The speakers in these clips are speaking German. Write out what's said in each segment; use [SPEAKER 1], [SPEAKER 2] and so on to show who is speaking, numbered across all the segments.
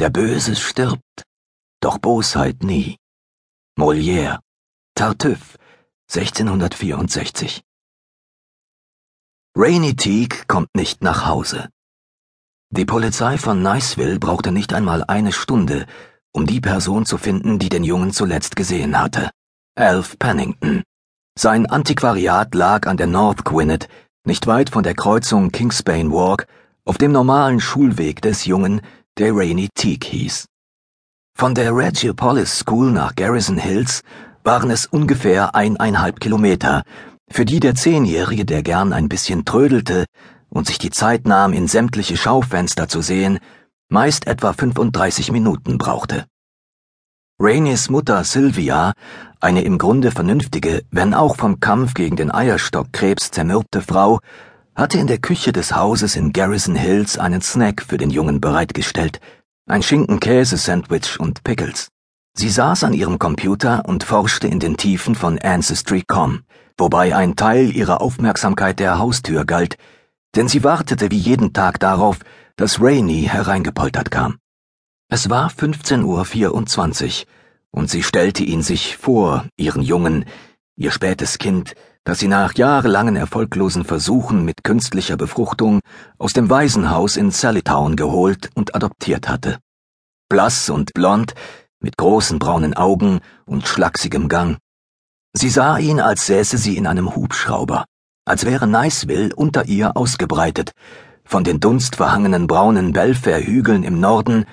[SPEAKER 1] Der Böse stirbt, doch Bosheit nie. Molière, Tartuffe, 1664. Rainy Teague kommt nicht nach Hause. Die Polizei von Niceville brauchte nicht einmal eine Stunde, um die Person zu finden, die den Jungen zuletzt gesehen hatte. Alf Pennington. Sein Antiquariat lag an der North Gwinnett, nicht weit von der Kreuzung Kingsbane Walk, auf dem normalen Schulweg des Jungen, der Rainy Teague hieß. Von der Regiopolis School nach Garrison Hills waren es ungefähr eineinhalb Kilometer, für die der Zehnjährige, der gern ein bisschen trödelte und sich die Zeit nahm, in sämtliche Schaufenster zu sehen, meist etwa 35 Minuten brauchte. Rainys Mutter Sylvia, eine im Grunde vernünftige, wenn auch vom Kampf gegen den Eierstockkrebs zermürbte Frau, hatte in der Küche des Hauses in Garrison Hills einen Snack für den Jungen bereitgestellt, ein Schinken-Käse-Sandwich und Pickles. Sie saß an ihrem Computer und forschte in den Tiefen von Ancestry.com, wobei ein Teil ihrer Aufmerksamkeit der Haustür galt, denn sie wartete wie jeden Tag darauf, dass Rainey hereingepoltert kam. Es war 15.24 Uhr und sie stellte ihn sich vor, ihren Jungen, ihr spätes Kind, das sie nach jahrelangen erfolglosen Versuchen mit künstlicher Befruchtung aus dem Waisenhaus in Sallytown geholt und adoptiert hatte. Blass und blond, mit großen braunen Augen und schlachsigem Gang. Sie sah ihn, als säße sie in einem Hubschrauber, als wäre Niceville unter ihr ausgebreitet, von den dunstverhangenen braunen Belfair-Hügeln im Norden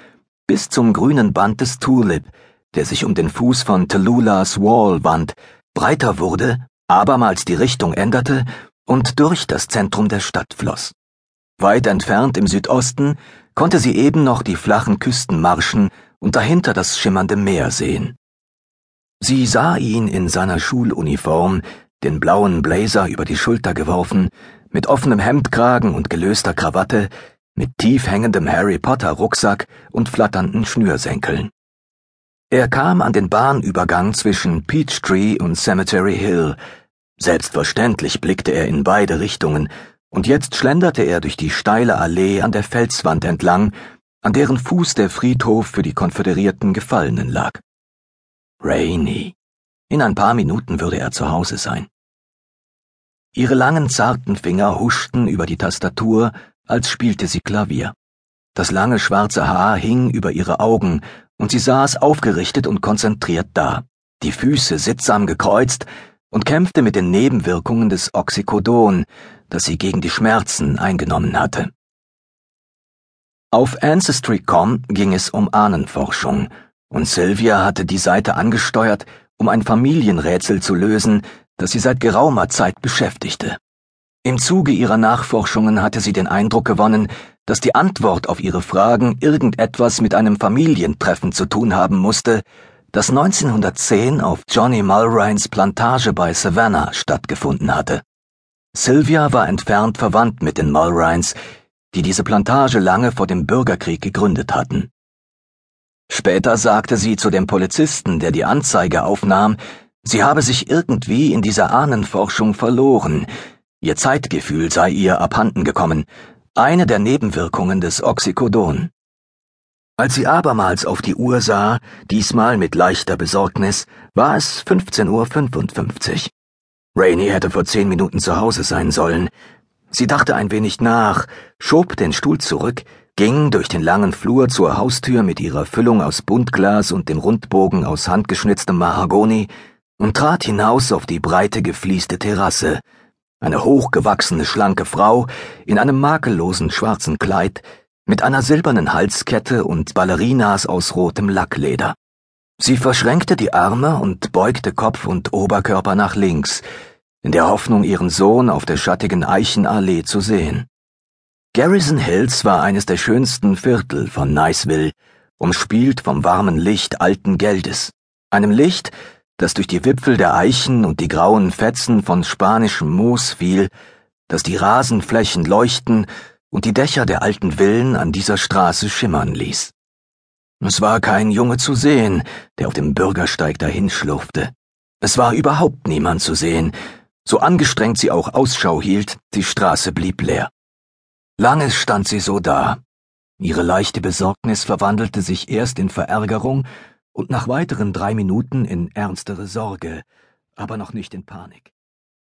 [SPEAKER 1] bis zum grünen Band des Tulip, der sich um den Fuß von Tallulahs Wall wand, breiter wurde, abermals die Richtung änderte und durch das Zentrum der Stadt floss. Weit entfernt im Südosten konnte sie eben noch die flachen Küstenmarschen und dahinter das schimmernde Meer sehen. Sie sah ihn in seiner Schuluniform, den blauen Blazer über die Schulter geworfen, mit offenem Hemdkragen und gelöster Krawatte, mit tief hängendem Harry Potter Rucksack und flatternden Schnürsenkeln. Er kam an den Bahnübergang zwischen Peachtree und Cemetery Hill. Selbstverständlich blickte er in beide Richtungen, und jetzt schlenderte er durch die steile Allee an der Felswand entlang, an deren Fuß der Friedhof für die konföderierten Gefallenen lag. Rainy. In ein paar Minuten würde er zu Hause sein. Ihre langen, zarten Finger huschten über die Tastatur, als spielte sie Klavier. Das lange schwarze Haar hing über ihre Augen, und sie saß aufgerichtet und konzentriert da, die Füße sittsam gekreuzt und kämpfte mit den Nebenwirkungen des Oxycodon, das sie gegen die Schmerzen eingenommen hatte. Auf Ancestry.com ging es um Ahnenforschung, und Sylvia hatte die Seite angesteuert, um ein Familienrätsel zu lösen, das sie seit geraumer Zeit beschäftigte. Im Zuge ihrer Nachforschungen hatte sie den Eindruck gewonnen, dass die Antwort auf ihre Fragen irgendetwas mit einem Familientreffen zu tun haben musste, das 1910 auf Johnny Mulrynes Plantage bei Savannah stattgefunden hatte. Sylvia war entfernt verwandt mit den Mulrynes, die diese Plantage lange vor dem Bürgerkrieg gegründet hatten. Später sagte sie zu dem Polizisten, der die Anzeige aufnahm, sie habe sich irgendwie in dieser Ahnenforschung verloren, ihr Zeitgefühl sei ihr abhanden gekommen, eine der Nebenwirkungen des Oxycodon. Als sie abermals auf die Uhr sah, diesmal mit leichter Besorgnis, war es 15.55 Uhr. Rainey hätte vor zehn Minuten zu Hause sein sollen, Sie dachte ein wenig nach, schob den Stuhl zurück, ging durch den langen Flur zur Haustür mit ihrer Füllung aus Buntglas und dem Rundbogen aus handgeschnitztem Mahagoni und trat hinaus auf die breite geflieste Terrasse. Eine hochgewachsene, schlanke Frau in einem makellosen schwarzen Kleid mit einer silbernen Halskette und Ballerinas aus rotem Lackleder. Sie verschränkte die Arme und beugte Kopf und Oberkörper nach links, in der Hoffnung, ihren Sohn auf der schattigen Eichenallee zu sehen. Garrison Hills war eines der schönsten Viertel von Niceville, umspielt vom warmen Licht alten Geldes, einem Licht, das durch die Wipfel der Eichen und die grauen Fetzen von spanischem Moos fiel, das die Rasenflächen leuchten und die Dächer der alten Villen an dieser Straße schimmern ließ. Es war kein Junge zu sehen, der auf dem Bürgersteig dahinschlurfte. Es war überhaupt niemand zu sehen, so angestrengt sie auch Ausschau hielt, die Straße blieb leer. Lange stand sie so da. Ihre leichte Besorgnis verwandelte sich erst in Verärgerung und nach weiteren drei Minuten in ernstere Sorge, aber noch nicht in Panik.